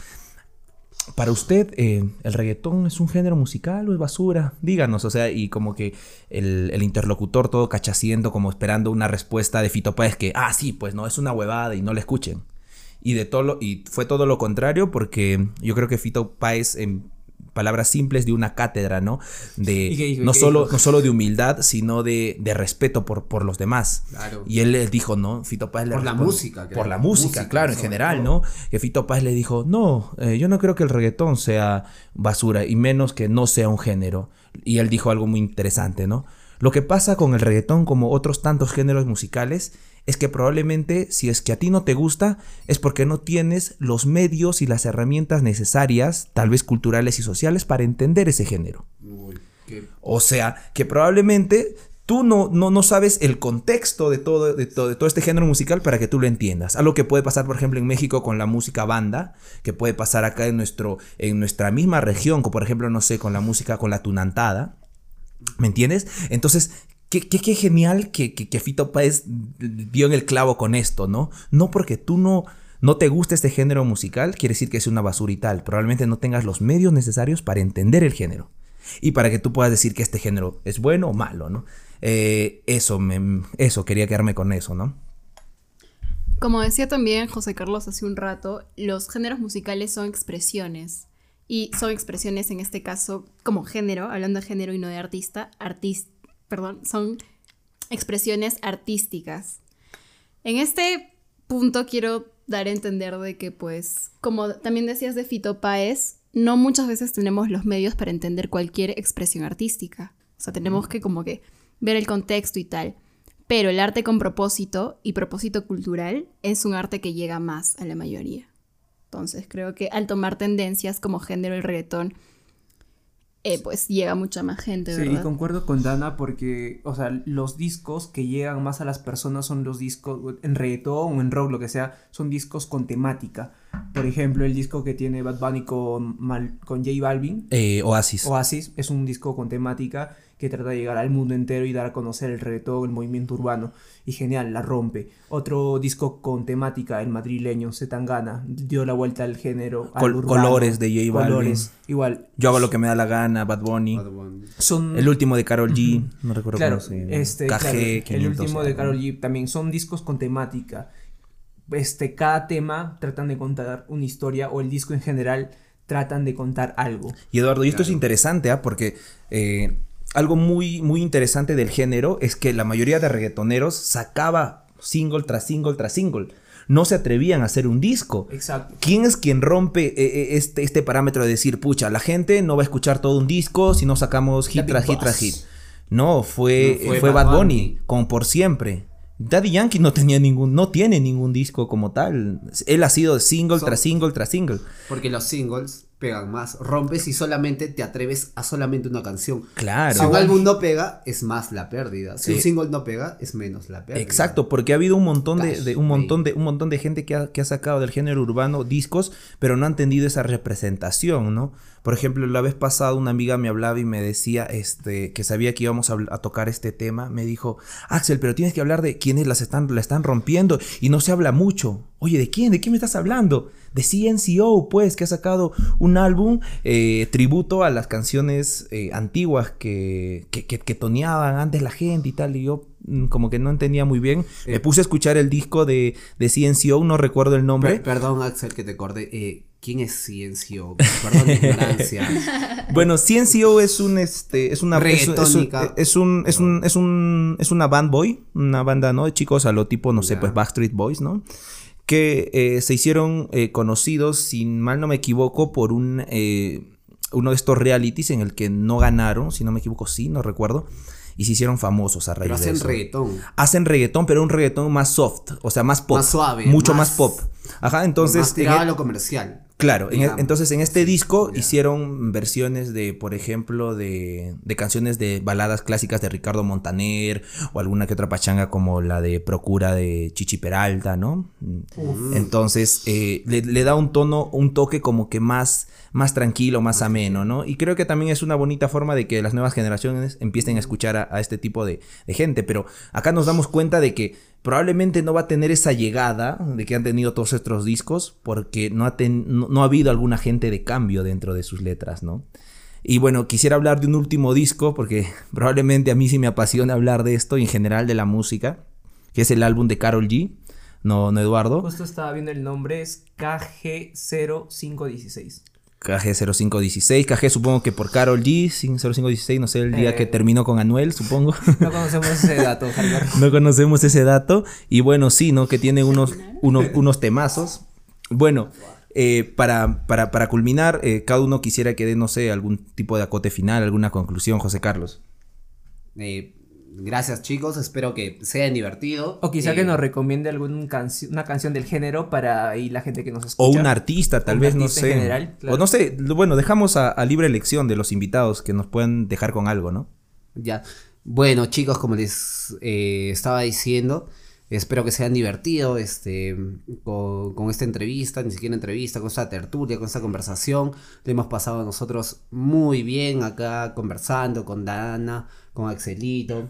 para usted, eh, ¿el reggaetón es un género musical o es basura? Díganos, o sea, y como que el, interlocutor todo cachaciendo, como esperando una respuesta de Fito Páez que, ah, sí, pues no, es una huevada y no le escuchen. Y, de todo y fue todo lo contrario porque yo creo que Fito Páez en palabras simples de una cátedra, ¿no? De no, solo, no solo de humildad, sino de, respeto por, por los demás. Y él le dijo, ¿no? Fito Páez le Por la música. Por la música, claro, en general, ¿no? Que Fito Páez le dijo, no, eh, yo no creo que el reggaetón sea basura, y menos que no sea un género. Y él dijo algo muy interesante, ¿no? Lo que pasa con el reggaetón, como otros tantos géneros musicales, es que probablemente si es que a ti no te gusta es porque no tienes los medios y las herramientas necesarias, tal vez culturales y sociales, para entender ese género. O sea, que probablemente tú no, no, no, sabes el contexto de todo, de, todo, de todo este género musical para que tú lo entiendas. Algo que puede pasar, por ejemplo, en México con la música banda, que puede pasar acá en, nuestro, en nuestra misma región, como por ejemplo, no sé, con la música, con la tunantada. ¿Me entiendes? Entonces, Qué, genial que, que, Fito Páez dio en el clavo con esto, ¿no? No porque tú no, no te guste este género musical, quiere decir que es una basura y tal. Probablemente no tengas los medios necesarios para entender el género. Y para que tú puedas decir que este género es bueno o malo, ¿no? Eh, eso, me, eso, quería quedarme con eso, ¿no? Como decía también José Carlos hace un rato, los géneros musicales son expresiones. Y son expresiones en este caso como género, hablando de género y no de artista, artista perdón, son expresiones artísticas. En este punto quiero dar a entender de que, pues, como también decías de Fito Páez, no muchas veces tenemos los medios para entender cualquier expresión artística. O sea, tenemos que como que ver el contexto y tal. Pero el arte con propósito y propósito cultural es un arte que llega más a la mayoría. Entonces, creo que al tomar tendencias como género el reggaetón eh, pues llega mucha más gente, ¿verdad? Sí, concuerdo con Dana porque, o sea, los discos que llegan más a las personas son los discos en reggaetón o en rock, lo que sea, son discos con temática. Por ejemplo, el disco que tiene Bad Bunny con, con J Balvin. Eh, Oasis. Oasis es un disco con temática que trata de llegar al mundo entero y dar a conocer el reggaetón, el movimiento urbano. Y genial, la rompe. Otro disco con temática, el madrileño, Zetangana, dio la vuelta al género. al colores de J Balvin. Colores, igual. Yo hago lo que me da la gana, Bad Bunny. Son... El último de Carol G, no recuerdo cómo se Este, el último de Carol G también son discos con temática. Este, cada tema tratan de contar una historia o el disco en general tratan de contar algo. Y Eduardo, y esto es interesante, ¿ah? Porque eh, algo muy, muy interesante del género es que la mayoría de reggaetoneros sacaba single tras single tras single. No se atrevían a hacer un disco. Exacto. ¿Quién es quien rompe eh, eh, este, este parámetro de decir, pucha, la gente no va a escuchar todo un disco si no sacamos hit tras hit tras hit? No, fue, fue, Bad Bunny, como por siempre. Daddy Yankee no tenía ningún, no tiene ningún disco como tal. Él ha sido single tras single tras single. Porque los singles pegan más. Rompes y solamente te atreves a solamente una canción. Claro. Si un álbum no pega, es más la pérdida. Si un single no pega, es menos la pérdida. Exacto, porque ha habido un montón de, un montón de un montón de gente que ha, que ha sacado del género urbano discos, pero no han tenido esa representación, ¿no? Por ejemplo, la vez pasada una amiga me hablaba y me decía este, que sabía que íbamos a, tocar este tema. Me dijo, Axel, pero tienes que hablar de quiénes las están, la están rompiendo y no se habla mucho. Oye, ¿de quién? ¿De quién me estás hablando? De CNCO, pues, que ha sacado un álbum eh, tributo a las canciones eh, antiguas que, que, que, toneaban antes la gente y tal. Y yo mm, como que no entendía muy bien. me eh, puse a escuchar el disco de, de CNCO, no recuerdo el nombre. perdón, Axel, que te acordé. ¿Quién es CNCO? Perdón mi ignorancia. bueno, CNCO es un este es una es, un, es, un, es un es un es una band boy, una banda no de chicos a lo tipo no sé, pues Backstreet Boys, ¿no? Que eh, se hicieron eh, conocidos, si mal no me equivoco, por un eh, uno de estos realities en el que no ganaron, si no me equivoco, sí, no recuerdo y se hicieron famosos a raíz pero hacen reggaetón. Hacen reggaetón, pero un reggaetón más soft, o sea, más pop. Más suave. Mucho más, pop. Ajá, entonces. Más a lo comercial. Claro, e, entonces en este disco hicieron versiones de, por ejemplo, de, de, canciones de baladas clásicas de Ricardo Montaner o alguna que otra pachanga como la de Procura de Chichi Peralta, ¿no? Entonces eh, le, da un tono, un toque como que más, más tranquilo, más ameno, ¿no? Y creo que también es una bonita forma de que las nuevas generaciones empiecen a escuchar a, este tipo de, de gente, pero acá nos damos cuenta de que probablemente no va a tener esa llegada de que han tenido todos estos discos porque no ha, no, ha habido alguna gente de cambio dentro de sus letras, ¿no? Y bueno, quisiera hablar de un último disco porque probablemente a mí sí me apasiona hablar de esto y en general de la música, que es el álbum de Carol G. No, no Eduardo. Justo estaba viendo el nombre, es KG0516. KG0516, KG supongo que por Carol G, 0516, no sé, el día que eh. terminó con Anuel, supongo. No conocemos ese dato, No conocemos ese dato. Y bueno, sí, ¿no? Que tiene unos, unos, unos temazos. Bueno, eh, para, para, para, culminar, eh, cada uno quisiera que dé, no sé, algún tipo de acote final, alguna conclusión, José Carlos. Gracias chicos, espero que sea divertido. O quizá que eh, nos recomiende alguna canción, una canción del género para ahí la gente que nos escucha. O un artista, tal vez, no sé. O no sé, bueno, dejamos a, libre elección de los invitados que nos puedan dejar con algo, ¿no? Ya. Bueno chicos, como les eh, estaba diciendo, espero que sean divertidos este, con, con, esta entrevista, ni siquiera entrevista, con esta tertulia, con esta conversación. Lo hemos pasado nosotros muy bien acá conversando con Dana, con Axelito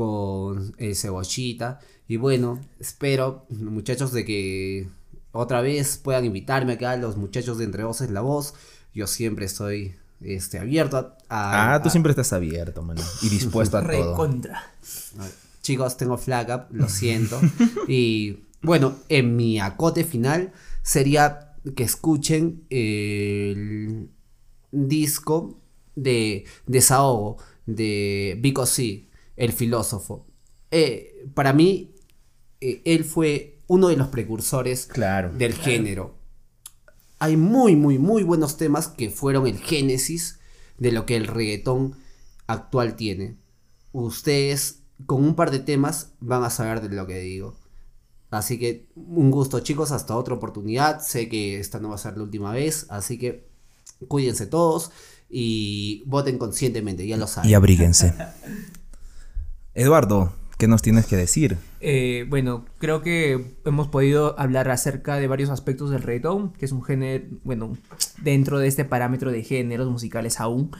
con el cebollita. Y bueno, espero, muchachos, de que otra vez puedan invitarme acá, los muchachos de Entre Voces La Voz. Yo siempre estoy este, abierto a, Ah, tú siempre estás abierto, mano. Y dispuesto a todo. contra. Chicos, tengo flag up, lo siento. y bueno, en mi acote final sería que escuchen el disco de Desahogo de Vico C el filósofo. Eh, para mí, eh, él fue uno de los precursores del género. Hay muy, muy, muy buenos temas que fueron el génesis de lo que el reggaetón actual tiene. Ustedes, con un par de temas, van a saber de lo que digo. Así que un gusto chicos, hasta otra oportunidad. Sé que esta no va a ser la última vez, así que cuídense todos. y voten conscientemente, ya lo saben. Y abríguense. Eduardo, ¿qué nos tienes que decir? Eh, bueno, creo que hemos podido hablar acerca de varios aspectos del reggaetón, que es un género, bueno, dentro de este parámetro de géneros musicales aún,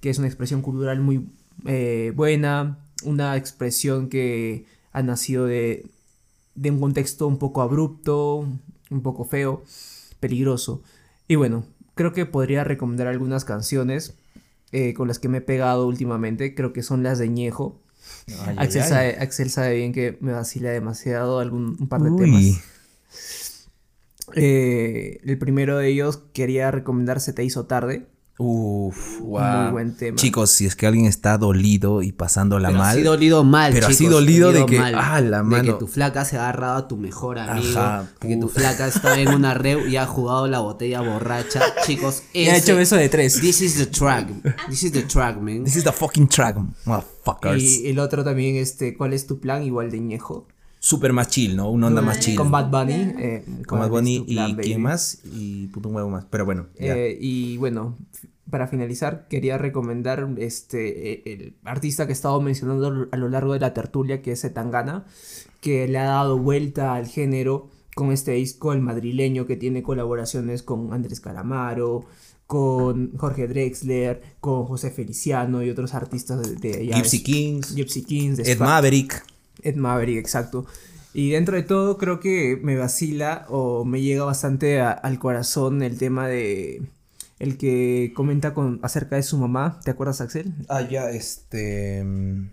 que es una expresión cultural muy eh, buena, una expresión que ha nacido de, un contexto un poco abrupto, un poco feo, peligroso. Y bueno, creo que podría recomendar algunas canciones eh, con las que me he pegado últimamente. Creo que son las de Ñejo. Axel, Sabe, bien que me vacila demasiado algún, un par de temas. Eh, el primero de ellos quería recomendar Se te hizo tarde. Uf, wow. Muy buen tema. Chicos, si es que alguien está dolido y pasándola pero mal. Así dolido mal, Pero así dolido, de que. Ah, la mano. De que tu flaca se ha agarrado a tu mejor amigo. Ajá, que tu flaca está en una reu y ha jugado la botella borracha. Chicos, ese, ha hecho eso de tres. This is the track. This is the track, man. This is the fucking track, motherfuckers. Y el otro también, este, ¿cuál es tu plan? Igual de Ñejo. Super más chill, ¿no? Una onda más chill. Con Bad Bunny. Eh, con Bad Bunny y quién más. Y puto un huevo más. Pero bueno. Eh, y bueno, para finalizar, quería recomendar este, e, el artista que he estado mencionando a lo largo de la tertulia, que es Etangana, que le ha dado vuelta al género con este disco, el madrileño, que tiene colaboraciones con Andrés Calamaro, con Jorge Drexler, con José Feliciano y otros artistas de, de Gypsy Kings, Gypsy Kings, Ed Maverick. Ed Maverick, exacto. Y dentro de todo creo que me vacila o me llega bastante al corazón el tema de el que comenta con, acerca de su mamá. ¿Te acuerdas, Axel? Ah, ya, este... Mm,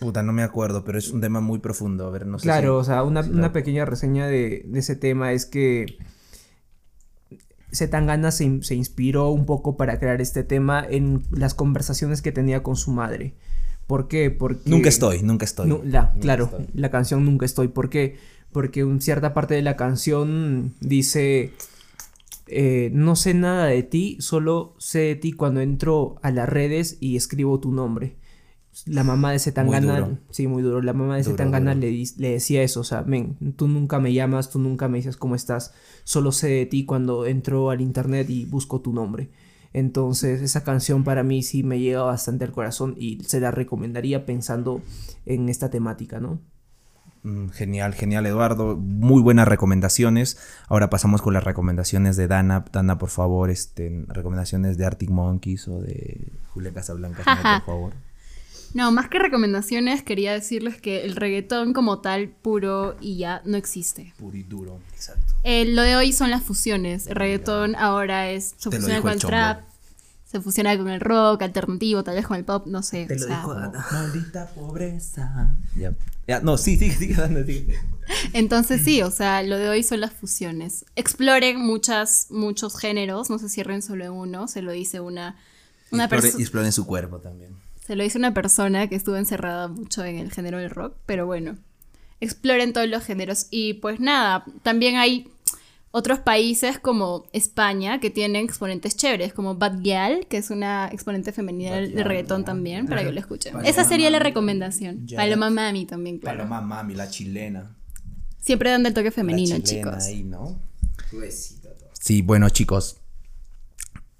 puta, no me acuerdo, pero es un tema muy profundo. A ver, no sé. Claro, o sea, una, pequeña reseña de, ese tema es que Zetangana se, se inspiró un poco para crear este tema en las conversaciones que tenía con su madre. ¿Por qué? Porque... Nunca estoy, nunca estoy. la, claro, la canción Nunca estoy. ¿Por qué? Porque en cierta parte de la canción dice eh, no sé nada de ti, solo sé de ti cuando entro a las redes y escribo tu nombre. La mamá de Zetangana, sí, muy duro. La mamá de Zetangana le, le, decía eso, o sea, men, tú nunca me llamas, tú nunca me dices cómo estás, solo sé de ti cuando entro al internet y busco tu nombre. Entonces, esa canción para mí sí me llega bastante al corazón y se la recomendaría pensando en esta temática, ¿no? Mm, genial, genial Eduardo. Muy buenas recomendaciones. Ahora pasamos con las recomendaciones de Dana. Dana, por favor, este, recomendaciones de Arctic Monkeys o de Julia Casablanca, por favor. No, más que recomendaciones, quería decirles que el reggaetón como tal, puro y ya, no existe. Puro y duro, exacto. Eh, lo de hoy son las fusiones. El reggaetón ahora es, se fusiona con el trap, se fusiona con el rock alternativo, tal vez con el pop, no sé. Te lo dijo Maldita pobreza. Ya. Ya, no, sí, sí, sigue dando, Entonces sí, o sea, lo de hoy son las fusiones. Exploren muchas, muchos géneros, no se cierren solo en uno, se lo dice una, una persona. Exploren su cuerpo también. Se lo dice una persona que estuvo encerrada mucho en el género del rock, pero bueno, exploren todos los géneros. Y pues nada, también hay otros países como España que tienen exponentes chéveres, como Bad Gyal, que es una exponente femenina de reggaetón también, para que lo escuchen. Esa sería la recomendación. Paloma Mami también, claro. Paloma Mami, la chilena. Siempre dando el toque femenino, chicos. Sí, bueno, chicos.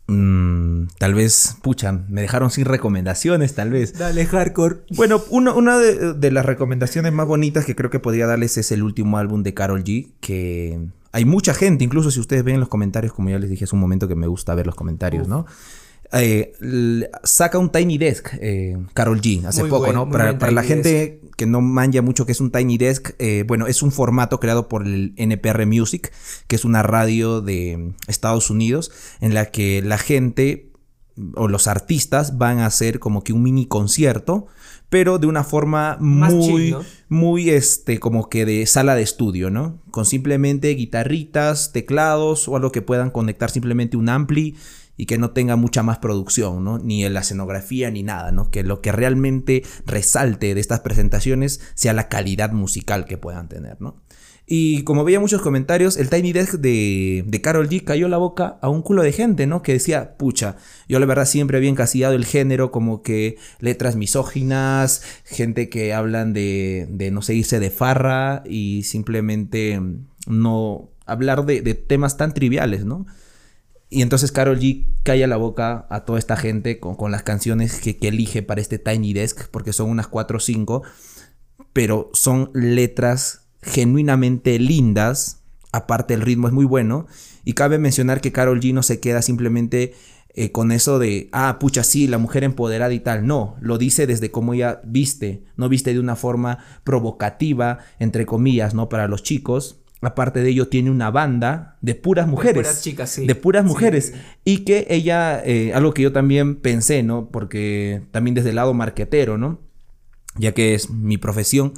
Mm, tal vez, pucha, me dejaron sin recomendaciones, tal vez. Dale, hardcore. Bueno, una de, de, las recomendaciones más bonitas que creo que podría darles es el último álbum de Carol G, que hay mucha gente, incluso si ustedes ven los comentarios, como ya les dije hace un momento que me gusta ver los comentarios, ¿no? Eh, saca un Tiny Desk, eh, Carol G, hace poco, ¿no? Para, la gente que no manja mucho que es un Tiny Desk, eh, bueno, es un formato creado por el NPR Music, que es una radio de Estados Unidos, en la que la gente o los artistas van a hacer como que un mini concierto pero de una forma muy, muy, este, como que de sala de estudio, ¿no? Con simplemente guitarritas, teclados o algo que puedan conectar simplemente un ampli y que no tenga mucha más producción, ¿no? Ni en la escenografía ni nada, ¿no? Que lo que realmente resalte de estas presentaciones sea la calidad musical que puedan tener, ¿no? Y como veía muchos comentarios, el Tiny Desk de, de Carol G cayó la boca a un culo de gente, ¿no? Que decía, pucha, yo la verdad siempre había encasillado el género como que letras misóginas, gente que hablan de, de no sé, irse de farra y simplemente no hablar de, de temas tan triviales, ¿no? Y entonces Carol G calla la boca a toda esta gente con, las canciones que, que, elige para este Tiny Desk, porque son unas 4 o 5, pero son letras genuinamente lindas, aparte el ritmo es muy bueno, y cabe mencionar que Carol G no se queda simplemente eh, con eso de, ah, pucha, sí, la mujer empoderada y tal. No, lo dice desde cómo ella viste, no viste de una forma provocativa, entre comillas, ¿no? Para los chicos. Aparte de ello, tiene una banda de puras mujeres. De puras chicas, sí. De puras mujeres. Y que ella, eh, algo que yo también pensé, ¿no? Porque también desde el lado marquetero, ¿no? Ya que es mi profesión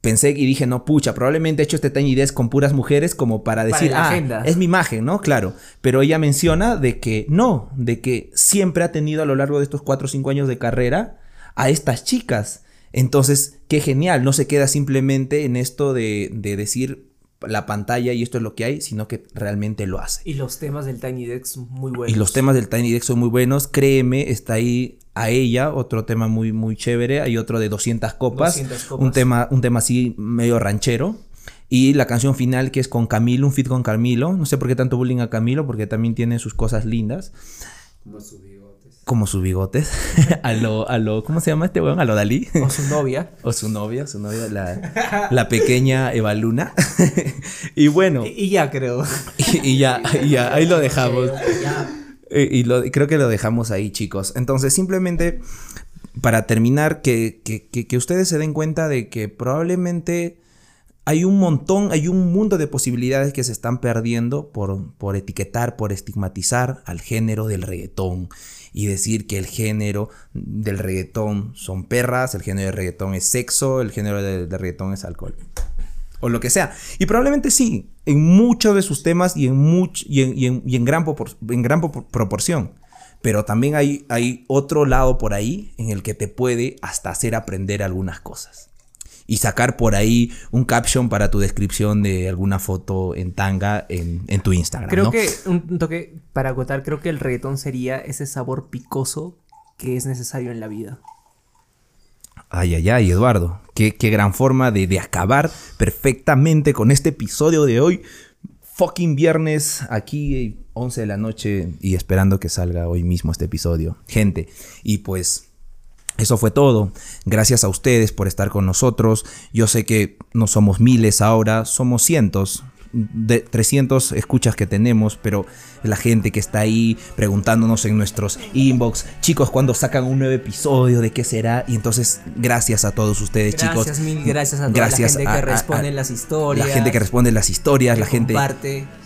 pensé y dije, no, pucha, probablemente he hecho este Desk con puras mujeres como para decir, ah, es mi imagen, ¿no? Claro. Pero ella menciona de que no, de que siempre ha tenido a lo largo de estos 4 o 5 años de carrera a estas chicas. Entonces, qué genial, no se queda simplemente en esto de, de decir la pantalla y esto es lo que hay, sino que realmente lo hace. Y los temas del Tiny Desk son muy buenos. Y los temas del Tiny Desk son muy buenos, créeme, está ahí a ella, otro tema muy, muy chévere, hay otro de 200 copas, Un, tema, un tema así medio ranchero. Y la canción final que es con Camilo, un fit con Camilo. No sé por qué tanto bullying a Camilo, porque también tiene sus cosas lindas. Como. Como sus bigotes. a lo, a lo, ¿cómo se llama este weón? A lo Dalí. O su novia. o su novia, su novia, la, la pequeña Eva Luna. y bueno. Y, ya creo. y, ya, y ya, ahí lo dejamos. Eh, y, lo, creo que lo dejamos ahí, chicos. Entonces, simplemente para terminar, que, que, ustedes se den cuenta de que probablemente hay un montón, hay un mundo de posibilidades que se están perdiendo por, por etiquetar, por estigmatizar al género del reggaetón y decir que el género del reggaetón son perras, el género del reggaetón es sexo, el género del reggaetón es alcohol o lo que sea. Y probablemente sí, en muchos de sus temas y en, y en, gran, en gran proporción. Pero también hay, hay otro lado por ahí en el que te puede hasta hacer aprender algunas cosas. Y sacar por ahí un caption para tu descripción de alguna foto en tanga en, tu Instagram. Creo que, un toque para agotar, creo que el reggaetón sería ese sabor picoso que es necesario en la vida. Ay, ay, ay, Eduardo. Qué, gran forma de, de, acabar perfectamente con este episodio de hoy. Fucking viernes, aquí 11 de la noche y esperando que salga hoy mismo este episodio. Gente, y pues eso fue todo. Gracias a ustedes por estar con nosotros. Yo sé que no somos miles ahora, somos cientos de 300 escuchas que tenemos, pero la gente que está ahí preguntándonos en nuestros inbox, chicos, cuando sacan un nuevo episodio, de qué será. Y entonces, gracias a todos ustedes, chicos. Gracias, mil gracias a toda la gente que responde las historias. La gente que responde las historias, la gente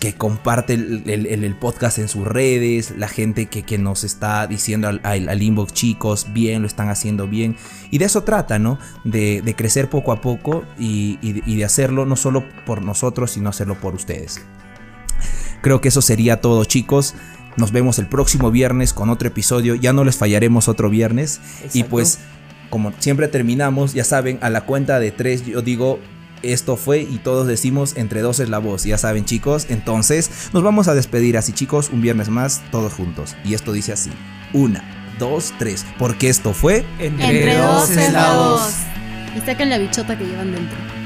que comparte el, podcast en sus redes, la gente que, que nos está diciendo al, inbox, chicos, bien, lo están haciendo bien. Y de eso trata, ¿no? De, crecer poco a poco y, y de hacerlo no solo por nosotros, sino hacerlo por ustedes. Creo que eso sería todo chicos. Nos vemos el próximo viernes con otro episodio. Ya no les fallaremos otro viernes. Y pues, como siempre terminamos, ya saben, a la cuenta de tres yo digo, esto fue y todos decimos entre dos es la voz. Ya saben chicos. Entonces, nos vamos a despedir así chicos, un viernes más, todos juntos. Y esto dice así. Una, dos, tres. Porque esto fue... Entre, dos es la voz. Y saquen la bichota que llevan dentro.